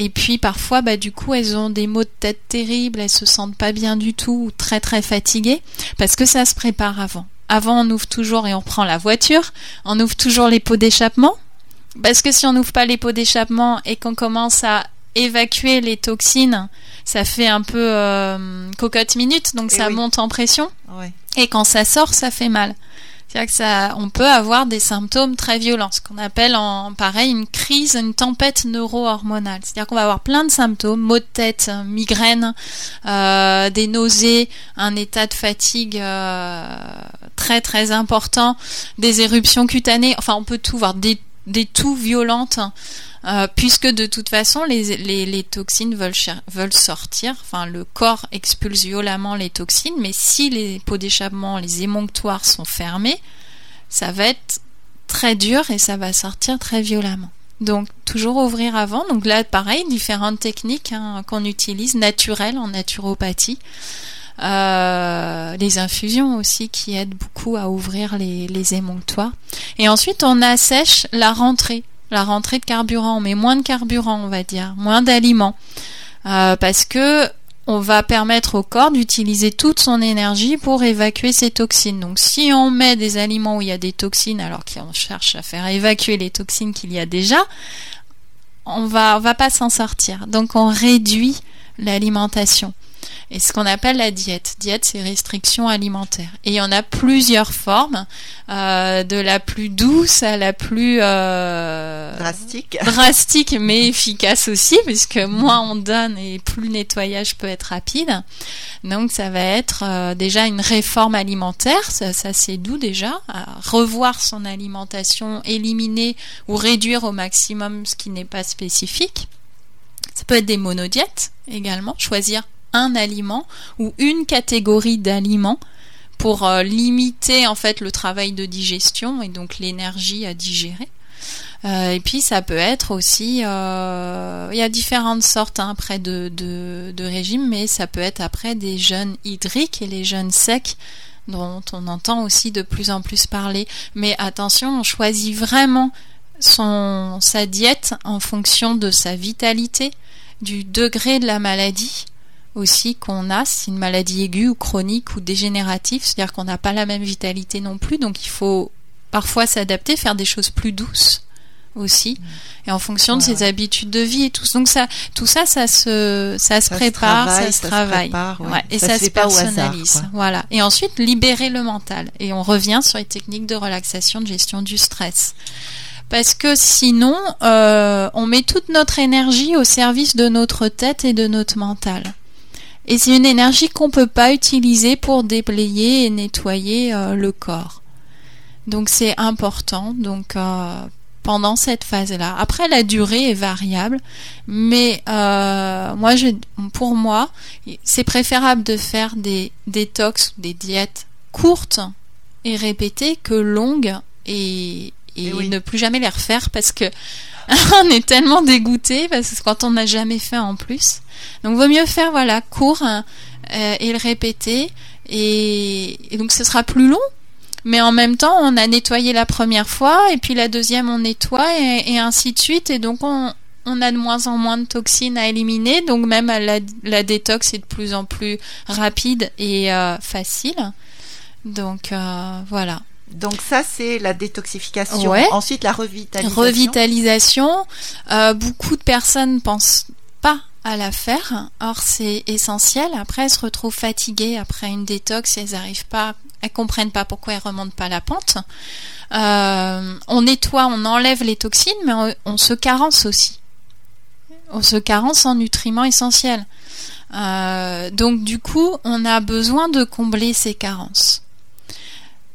et puis parfois bah du coup elles ont des maux de tête terribles, elles se sentent pas bien du tout ou très très fatiguées parce que ça se prépare avant. Avant on ouvre toujours et on prend la voiture, on ouvre toujours les pots d'échappement parce que si on n'ouvre pas les pots d'échappement et qu'on commence à évacuer les toxines, ça fait un peu euh, cocotte minute, donc ça monte en pression. Et quand ça sort, ça fait mal. C'est-à-dire que ça, on peut avoir des symptômes très violents, ce qu'on appelle en pareil une crise, une tempête neuro-hormonale. C'est-à-dire qu'on va avoir plein de symptômes, maux de tête, migraine, euh, des nausées, un état de fatigue euh, très très important, des éruptions cutanées. Enfin, on peut tout voir, des des toux violentes. Euh, puisque de toute façon les, toxines veulent, veulent sortir, enfin le corps expulse violemment les toxines, mais si les pots d'échappement, les émonctoires sont fermés, ça va être très dur et ça va sortir très violemment. Donc toujours ouvrir avant. Donc là pareil, différentes techniques hein, qu'on utilise naturelles en naturopathie. Euh, les infusions aussi qui aident beaucoup à ouvrir les, les émonctoires. Et ensuite on assèche la rentrée la rentrée de carburant, mais moins de carburant, on va dire, moins d'aliments, euh, parce que on va permettre au corps d'utiliser toute son énergie pour évacuer ces toxines. Donc si on met des aliments où il y a des toxines alors qu'on cherche à faire évacuer les toxines qu'il y a déjà, on va va pas s'en sortir. Donc on réduit l'alimentation et ce qu'on appelle la diète. Diète, c'est restriction alimentaire. Et il y en a plusieurs formes, euh, de la plus douce à la plus euh, drastique, drastique mais efficace aussi, puisque moins on donne et plus le nettoyage peut être rapide. Donc ça va être euh, déjà une réforme alimentaire, ça, ça c'est doux déjà, à revoir son alimentation, éliminer ou réduire au maximum ce qui n'est pas spécifique. Ça peut être des monodiètes également, choisir un aliment ou une catégorie d'aliments pour euh, limiter en fait le travail de digestion et donc l'énergie à digérer. Euh, et puis ça peut être aussi, euh, il y a différentes sortes hein, après de, de, régimes, mais ça peut être après des jeûnes hydriques et les jeûnes secs dont on entend aussi de plus en plus parler. Mais attention, on choisit vraiment son, sa diète en fonction de sa vitalité, du degré de la maladie aussi qu'on a, c'est une maladie aiguë ou chronique ou dégénérative, c'est-à-dire qu'on n'a pas la même vitalité non plus, donc il faut parfois s'adapter, faire des choses plus douces aussi, et en fonction de ses habitudes de vie et tout. Donc ça, tout ça, ça se, ça, se prépare, ça se travaille, et ça, se, personnalise. voilà. Et ensuite libérer le mental, et on revient sur les techniques de relaxation, de gestion du stress parce que sinon, euh, on met toute notre énergie au service de notre tête et de notre mental. Et c'est une énergie qu'on ne peut pas utiliser pour déblayer et nettoyer euh, le corps. Donc c'est important. Donc euh, pendant cette phase-là. Après, la durée est variable, mais euh, moi, pour moi, c'est préférable de faire des détox, des diètes courtes et répétées que longues et, et, eh ne plus jamais les refaire parce que on est tellement dégoûté parce que quand on n'a jamais fait en plus. Donc vaut mieux faire voilà court hein, euh, et le répéter et, donc ce sera plus long. Mais en même temps, on a nettoyé la première fois et puis la deuxième on nettoie et, ainsi de suite et donc on, on a de moins en moins de toxines à éliminer, donc même la, la détox est de plus en plus rapide et euh, facile. Donc euh, voilà. Donc ça, c'est la détoxification. Ensuite, la revitalisation. Revitalisation. Euh, beaucoup de personnes pensent pas à la faire. Or, c'est essentiel. Après, elles se retrouvent fatiguées après une détox et elles n'arrivent pas, elles comprennent pas pourquoi elles remontent pas la pente. Euh, on nettoie, on enlève les toxines, mais on, on, se carence aussi. On se carence en nutriments essentiels. Euh, donc, du coup, on a besoin de combler ces carences.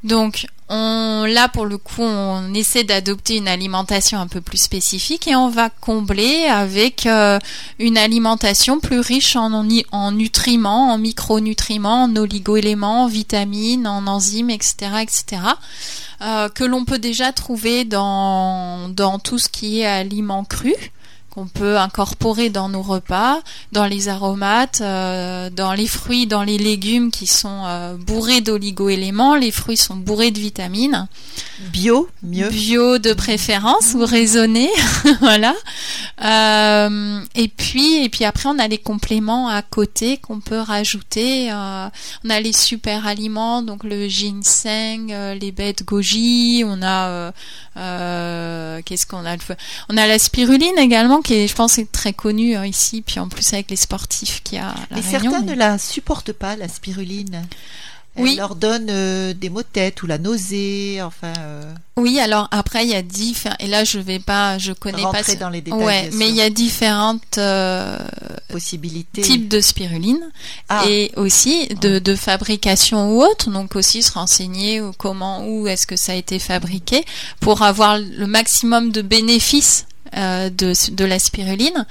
Donc, on, là, pour le coup, on essaie d'adopter une alimentation un peu plus spécifique et on va combler avec euh, une alimentation plus riche en, en, nutriments, en micronutriments, en oligoéléments, en vitamines, en enzymes, etc., etc., euh, que l'on peut déjà trouver dans, dans tout ce qui est aliments crus qu'on peut incorporer dans nos repas, dans les aromates, euh, dans les fruits, dans les légumes qui sont euh, bourrés d'oligo-éléments. Les fruits sont bourrés de vitamines. Bio, mieux. Bio de préférence ou raisonné, voilà. Euh, et puis, et puis après, on a les compléments à côté qu'on peut rajouter. on a les super aliments, donc le ginseng, les baies de goji. On a, qu'est-ce qu'on a? On a la spiruline également qui est, je pense, est très connu hein, ici, puis en plus avec les sportifs qui a. La mais certains ne la supportent pas, la spiruline. Elle oui. leur donne euh, des maux de tête ou la nausée, enfin. Euh. Oui, alors après il y a différents et là je vais pas, je connais pas. dans les détails. Ouais, mais il y a différentes euh, possibilités. Types de spiruline ah. et aussi de, de, fabrication ou autre, donc aussi se renseigner comment, où est-ce que ça a été fabriqué pour avoir le maximum de bénéfices euh, de, de la spiruline.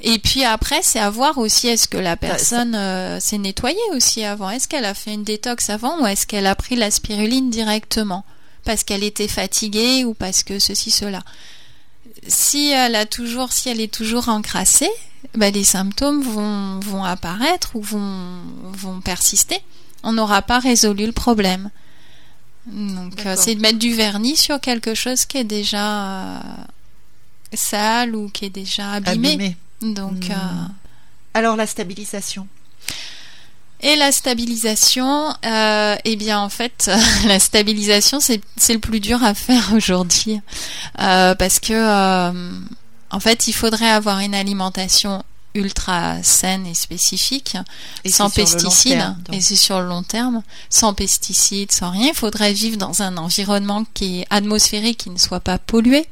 Et puis après, c'est à voir aussi est-ce que la personne euh, s'est nettoyée aussi avant? Est-ce qu'elle a fait une détox avant ou est-ce qu'elle a pris la spiruline directement? Parce qu'elle était fatiguée ou parce que ceci cela. Si elle a toujours, si elle est toujours encrassée, ben les symptômes vont, vont apparaître ou vont, vont persister. On n'aura pas résolu le problème. Donc, euh, c'est de mettre du vernis sur quelque chose qui est déjà sale ou qui est déjà abîmé. Donc, hmm. alors la stabilisation. Et la stabilisation, euh, eh bien en fait, la stabilisation c'est le plus dur à faire aujourd'hui euh, parce que euh, en fait il faudrait avoir une alimentation ultra saine et spécifique, sans pesticides, et c'est sur le long terme, sans pesticides, sans rien. Il faudrait vivre dans un environnement qui est atmosphérique, qui ne soit pas pollué.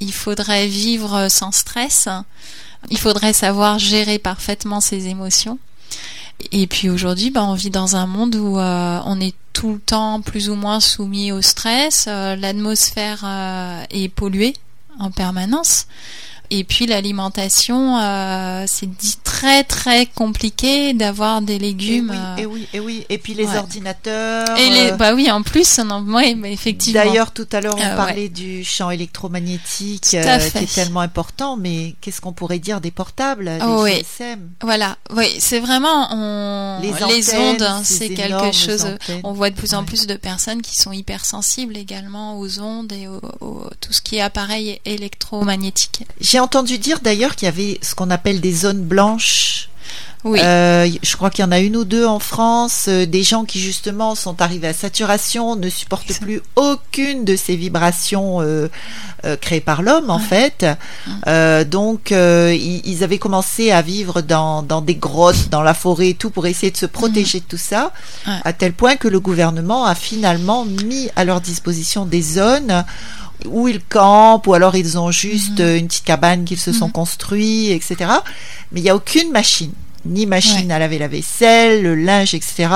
Il faudrait vivre sans stress. Il faudrait savoir gérer parfaitement ses émotions. Et puis aujourd'hui, bah, on vit dans un monde où euh, on est tout le temps plus ou moins soumis au stress, euh, l'atmosphère euh, est polluée en permanence. Et puis l'alimentation, euh, c'est dit très très compliqué d'avoir des légumes. Et oui, et oui, et puis les ordinateurs. Et les, bah oui, en plus, non, oui, mais effectivement. D'ailleurs, tout à l'heure, on parlait du champ électromagnétique qui est tellement important, mais qu'est-ce qu'on pourrait dire des portables, des oui. GSM Voilà, oui, c'est vraiment on... les, ondes, hein, c'est quelque chose. On voit de plus en plus de personnes qui sont hypersensibles également aux ondes et au, tout ce qui est appareil électromagnétique. J'ai entendu dire d'ailleurs qu'il y avait ce qu'on appelle des zones blanches. Oui. Euh, je crois qu'il y en a une ou deux en France, euh, des gens qui justement sont arrivés à saturation, ne supportent plus aucune de ces vibrations euh, créées par l'homme en fait. donc ils, avaient commencé à vivre dans, dans, des grottes, dans la forêt et tout pour essayer de se protéger de tout ça, à tel point que le gouvernement a finalement mis à leur disposition des zones où ils campent, ou alors ils ont juste mhm. une petite cabane qu'ils se sont mhm. construits, etc. Mais il n'y a aucune machine, ni machine à laver la vaisselle, le linge, etc.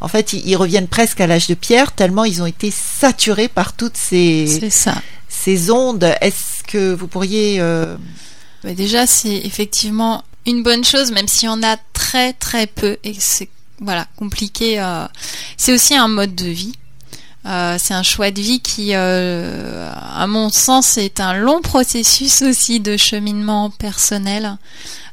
En fait, ils, reviennent presque à l'âge de pierre, tellement ils ont été saturés par toutes ces, ces ondes. Est-ce que vous pourriez... Euh, déjà, c'est effectivement une bonne chose, même si on a très très peu, et c'est voilà compliqué. Euh, c'est aussi un mode de vie. Euh, c'est un choix de vie qui, euh, à mon sens, est un long processus aussi de cheminement personnel,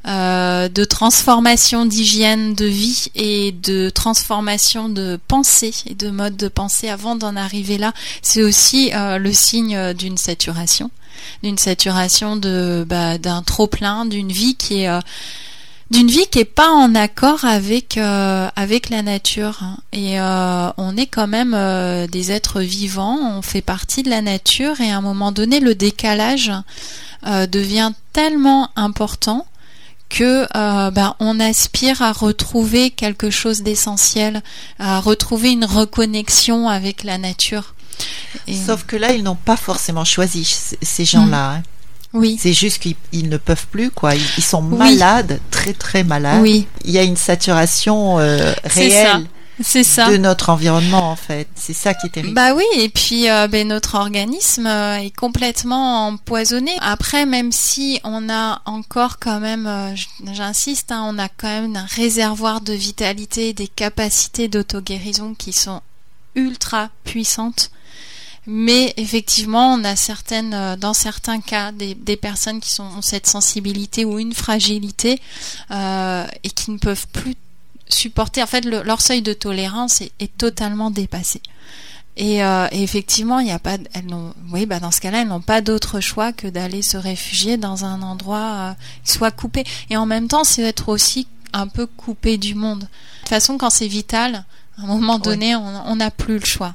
euh, de transformation d'hygiène de vie et de transformation de pensée et de mode de pensée avant d'en arriver là. C'est aussi le signe d'une saturation, d'une saturation de bah, d'un trop plein, d'une vie qui est d'une vie qui est pas en accord avec euh, avec la nature et euh, on est quand même euh, des êtres vivants on fait partie de la nature et à un moment donné le décalage devient tellement important que ben, on aspire à retrouver quelque chose d'essentiel à retrouver une reconnexion avec la nature. Sauf que là ils n'ont pas forcément choisi ces gens-là hein. Oui. C'est juste qu'ils ne peuvent plus, quoi. Ils, sont malades, très très malades. Oui. Il y a une saturation euh, réelle. C'est ça. de notre environnement en fait. C'est ça qui est terrible. Bah oui, et puis euh, ben, notre organisme euh, est complètement empoisonné. Après, même si on a encore quand même, j'insiste, hein, on a quand même un réservoir de vitalité, des capacités d'auto-guérison qui sont ultra puissantes. Mais effectivement, on a certaines, euh, dans certains cas, des, personnes qui sont, ont cette sensibilité ou une fragilité euh, et qui ne peuvent plus supporter. En fait, leur seuil de tolérance est, totalement dépassé. Euh, et, effectivement, il n'y a pas, elles oui, bah dans ce cas-là, elles n'ont pas d'autre choix que d'aller se réfugier dans un endroit qui soit coupé. Et en même temps, c'est être aussi un peu coupé du monde. De toute façon, quand c'est vital, à un moment donné, on n'a plus le choix.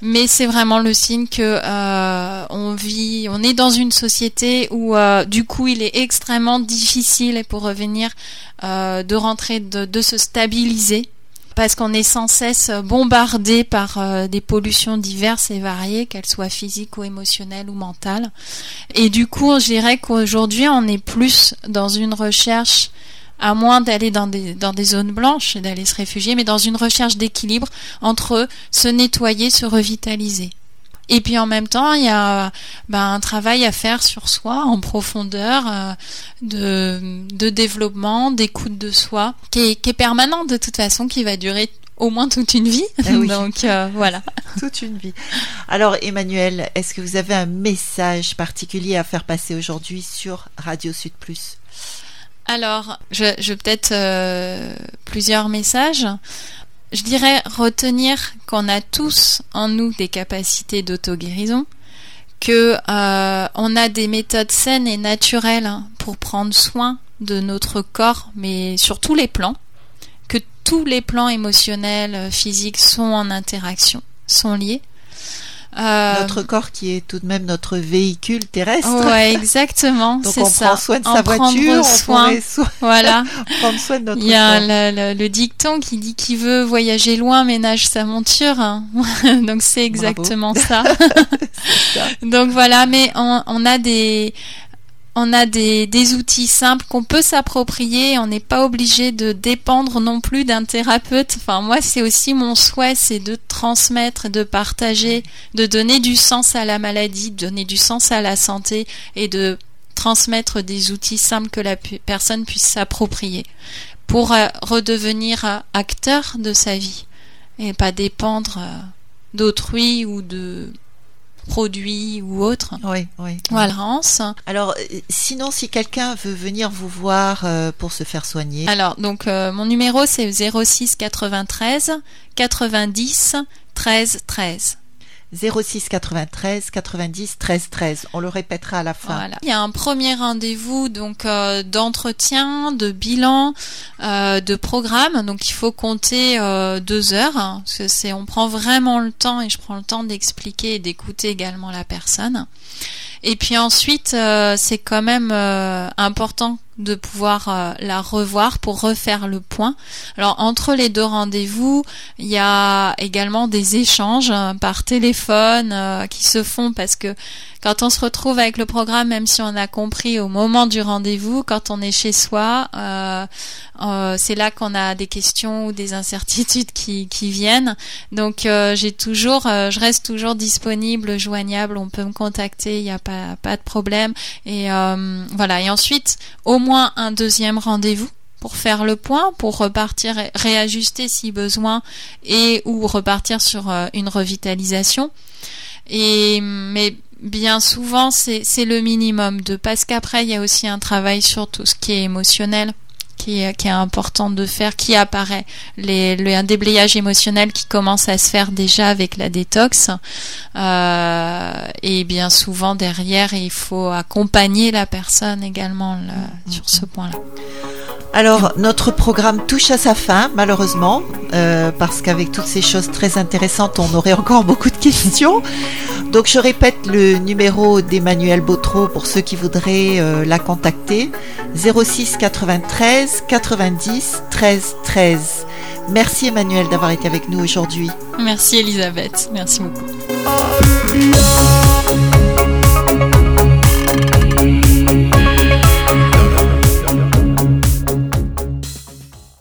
Mais c'est vraiment le signe que euh, on vit, on est dans une société où euh, du coup il est extrêmement difficile, pour revenir, euh, de rentrer, de, se stabiliser, parce qu'on est sans cesse bombardé par des pollutions diverses et variées, qu'elles soient physiques ou émotionnelles ou mentales. Et du coup, je dirais qu'aujourd'hui on est plus dans une recherche à moins d'aller dans des, dans des zones blanches et d'aller se réfugier, mais dans une recherche d'équilibre entre se nettoyer, se revitaliser. Et puis en même temps, il y a ben, un travail à faire sur soi en profondeur euh, de, de développement, d'écoute de soi, qui est, qui est permanent de toute façon, qui va durer au moins toute une vie. Ah Donc euh, voilà. toute une vie. Alors Emmanuel, est-ce que vous avez un message particulier à faire passer aujourd'hui sur Radio Sud Plus? Alors, je, je peut-être euh, plusieurs messages. Je dirais retenir qu'on a tous en nous des capacités d'auto-guérison, que euh, on a des méthodes saines et naturelles pour prendre soin de notre corps, mais sur tous les plans, que tous les plans émotionnels, physiques sont en interaction, sont liés. Euh, notre corps qui est tout de même notre véhicule terrestre. Ouais, exactement. Donc on prend soin de sa voiture, soin. on voilà. prendre soin de notre Il y a le, dicton qui dit qui veut voyager loin ménage sa monture. Hein. Donc c'est exactement ça. ça. Donc voilà, mais on, on a des on a des, outils simples qu'on peut s'approprier. On n'est pas obligé de dépendre non plus d'un thérapeute. Enfin, moi, c'est aussi mon souhait, c'est de transmettre, de partager, de donner du sens à la maladie, de donner du sens à la santé et de transmettre des outils simples que la personne puisse s'approprier pour euh, redevenir euh, acteur de sa vie et pas dépendre euh, d'autrui ou de produits ou autres. Oui, oui. Voilà. Alors, euh, sinon, si quelqu'un veut venir vous voir euh, pour se faire soigner. Alors, donc, euh, mon numéro, c'est 06 93 90 13 13. 06 93 90 13 13. On le répétera à la fin. Voilà. Il y a un premier rendez-vous donc euh, d'entretien, de bilan, euh, de programme. Donc il faut compter euh, deux heures. Hein, parce que c'est, on prend vraiment le temps et je prends le temps d'expliquer et d'écouter également la personne. Et puis ensuite, euh, c'est quand même euh, important de pouvoir euh, la revoir pour refaire le point. Alors entre les deux rendez-vous, il y a également des échanges par téléphone qui se font parce que quand on se retrouve avec le programme, même si on a compris au moment du rendez-vous, quand on est chez soi, euh, euh, c'est là qu'on a des questions ou des incertitudes qui, qui viennent. Donc euh, j'ai toujours, je reste toujours disponible, joignable. On peut me contacter, il n'y a pas, pas de problème. Et voilà. Et ensuite, au moins un deuxième rendez-vous pour faire le point, pour repartir, réajuster si besoin et ou repartir sur une revitalisation. Et mais bien souvent c'est le minimum. De parce qu'après il y a aussi un travail sur tout ce qui est émotionnel qui est, qui est important de faire qui apparaît les, le, un déblayage émotionnel qui commence à se faire déjà avec la détox euh, et bien souvent derrière il faut accompagner la personne également là, mm-hmm. sur ce point là alors, notre programme touche à sa fin, malheureusement, euh, parce qu'avec toutes ces choses très intéressantes, on aurait encore beaucoup de questions. Donc, je répète le numéro d'Emmanuel Bautreau pour ceux qui voudraient euh, la contacter 06 93 90 13 13. Merci Emmanuel d'avoir été avec nous aujourd'hui. Merci Elisabeth, merci beaucoup.